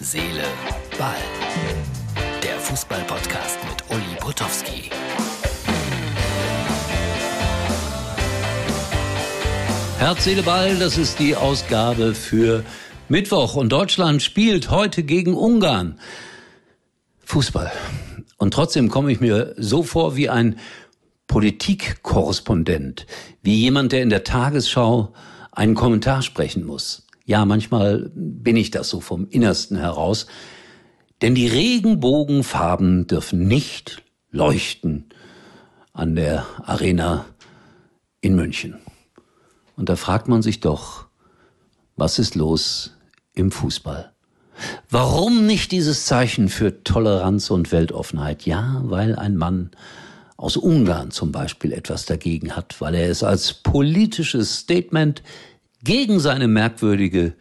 Seele, Ball. Der Fußball-Podcast mit Uli Potowski. Herz, Seele, Ball, das ist die Ausgabe für Mittwoch. Und Deutschland spielt heute gegen Ungarn. Fußball. Und trotzdem komme ich mir so vor wie ein Politikkorrespondent, wie jemand, der in der Tagesschau einen Kommentar sprechen muss. Ja, manchmal bin ich das so vom Innersten heraus. Denn die Regenbogenfarben dürfen nicht leuchten an der Arena in München. Und da fragt man sich doch, was ist los im Fußball? Warum nicht dieses Zeichen für Toleranz und Weltoffenheit? Ja, weil ein Mann aus Ungarn zum Beispiel etwas dagegen hat, weil er es als politisches Statement gegen seine merkwürdige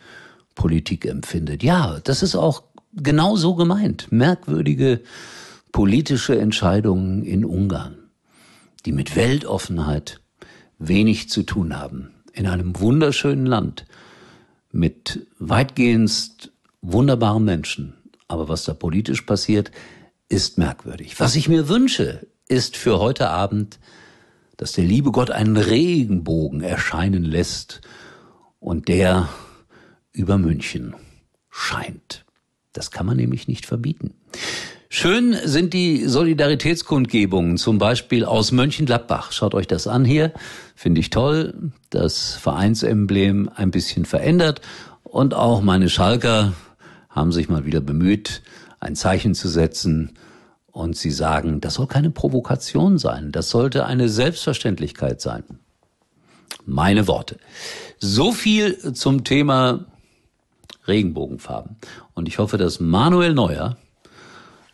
Politik empfindet. Ja, das ist auch genau so gemeint. Merkwürdige politische Entscheidungen in Ungarn, die mit Weltoffenheit wenig zu tun haben. In einem wunderschönen Land mit weitgehend wunderbaren Menschen. Aber was da politisch passiert, ist merkwürdig. Was ich mir wünsche, ist für heute Abend, dass der liebe Gott einen Regenbogen erscheinen lässt und der über München scheint. Das kann man nämlich nicht verbieten. Schön sind die Solidaritätskundgebungen, zum Beispiel aus Mönchengladbach. Schaut euch das an hier. Finde ich toll. Das Vereinsemblem ein bisschen verändert. Und auch meine Schalker haben sich mal wieder bemüht, ein Zeichen zu setzen. Und sie sagen, das soll keine Provokation sein. Das sollte eine Selbstverständlichkeit sein. Meine Worte. So viel zum Thema Regenbogenfarben. Und ich hoffe, dass Manuel Neuer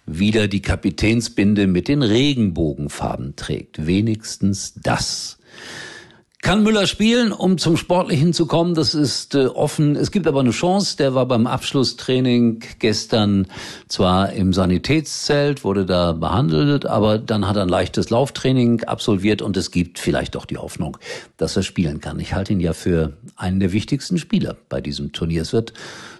wieder die Kapitänsbinde mit den Regenbogenfarben trägt. Wenigstens das. Kann Müller spielen, um zum Sportlichen zu kommen? Das ist äh, offen. Es gibt aber eine Chance. Der war beim Abschlusstraining gestern zwar im Sanitätszelt, wurde da behandelt, aber dann hat er ein leichtes Lauftraining absolviert und es gibt vielleicht doch die Hoffnung, dass er spielen kann. Ich halte ihn ja für einen der wichtigsten Spieler bei diesem Turnier. Es wird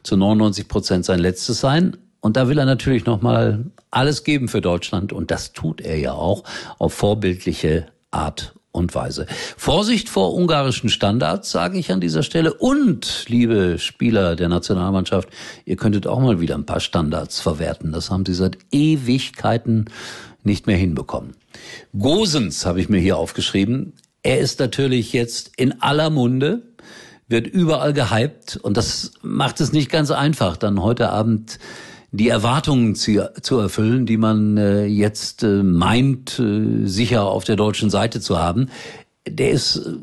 zu 99 Prozent sein letztes sein. Und da will er natürlich nochmal alles geben für Deutschland. Und das tut er ja auch auf vorbildliche Art und Weise. Vorsicht vor ungarischen Standards, sage ich an dieser Stelle. Und, liebe Spieler der Nationalmannschaft, ihr könntet auch mal wieder ein paar Standards verwerten. Das haben sie seit Ewigkeiten nicht mehr hinbekommen. Gosens habe ich mir hier aufgeschrieben. Er ist natürlich jetzt in aller Munde, wird überall gehypt und das macht es nicht ganz einfach, dann heute Abend die Erwartungen zu, zu erfüllen, die man äh, jetzt äh, meint, äh, sicher auf der deutschen Seite zu haben. Der ist äh,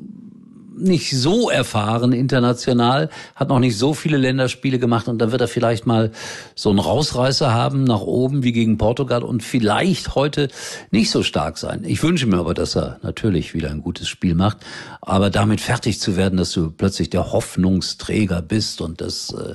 nicht so erfahren international, hat noch nicht so viele Länderspiele gemacht und da wird er vielleicht mal so einen Rausreißer haben nach oben wie gegen Portugal und vielleicht heute nicht so stark sein. Ich wünsche mir aber, dass er natürlich wieder ein gutes Spiel macht, aber damit fertig zu werden, dass du plötzlich der Hoffnungsträger bist und dass äh,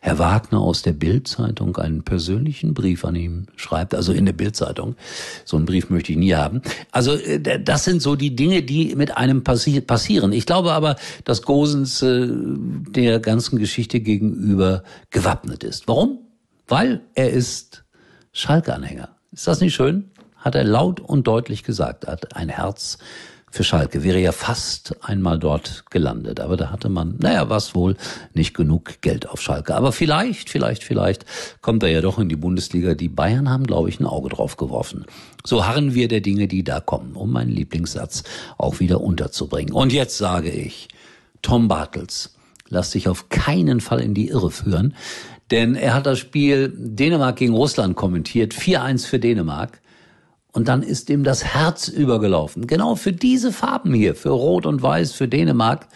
Herr Wagner aus der Bildzeitung einen persönlichen Brief an ihn schreibt, also in der Bildzeitung. So einen Brief möchte ich nie haben. Also äh, das sind so die Dinge, die mit einem passi passieren. Ich glaube aber, dass Gosens äh, der ganzen Geschichte gegenüber gewappnet ist. Warum? Weil er ist Schalke-Anhänger. Ist das nicht schön? Hat er laut und deutlich gesagt. Hat ein Herz für Schalke. Wäre ja fast einmal dort gelandet. Aber da hatte man, naja, was wohl, nicht genug Geld auf Schalke. Aber vielleicht, vielleicht, vielleicht kommt er ja doch in die Bundesliga. Die Bayern haben, glaube ich, ein Auge drauf geworfen. So harren wir der Dinge, die da kommen, um meinen Lieblingssatz auch wieder unterzubringen. Und jetzt sage ich, Tom Bartels, lass dich auf keinen Fall in die Irre führen. Denn er hat das Spiel Dänemark gegen Russland kommentiert. 4-1 für Dänemark. Und dann ist ihm das Herz übergelaufen. Genau für diese Farben hier, für Rot und Weiß, für Dänemark.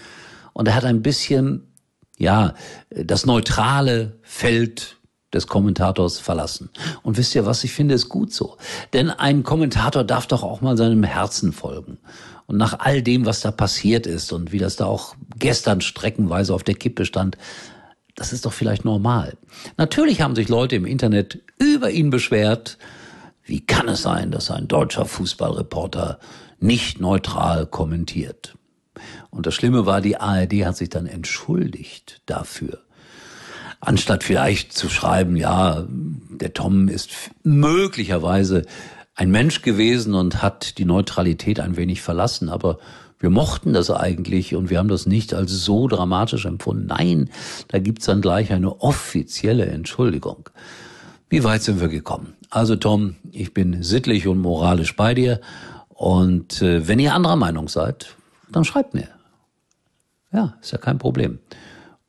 Und er hat ein bisschen, ja, das neutrale Feld des Kommentators verlassen. Und wisst ihr was, ich finde es gut so. Denn ein Kommentator darf doch auch mal seinem Herzen folgen. Und nach all dem, was da passiert ist und wie das da auch gestern streckenweise auf der Kippe stand, das ist doch vielleicht normal. Natürlich haben sich Leute im Internet über ihn beschwert, wie kann es sein, dass ein deutscher Fußballreporter nicht neutral kommentiert? Und das Schlimme war, die ARD hat sich dann entschuldigt dafür. anstatt vielleicht zu schreiben, ja, der Tom ist möglicherweise ein Mensch gewesen und hat die Neutralität ein wenig verlassen, aber wir mochten das eigentlich und wir haben das nicht als so dramatisch empfunden. Nein, da gibt's dann gleich eine offizielle Entschuldigung. Wie weit sind wir gekommen? Also Tom, ich bin sittlich und moralisch bei dir und äh, wenn ihr anderer Meinung seid, dann schreibt mir. Ja, ist ja kein Problem.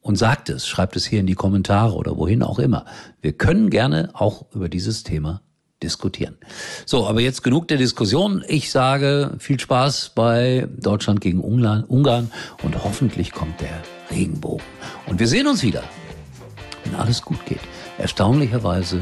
Und sagt es, schreibt es hier in die Kommentare oder wohin auch immer. Wir können gerne auch über dieses Thema diskutieren. So, aber jetzt genug der Diskussion. Ich sage viel Spaß bei Deutschland gegen Ungarn und hoffentlich kommt der Regenbogen. Und wir sehen uns wieder, wenn alles gut geht. Erstaunlicherweise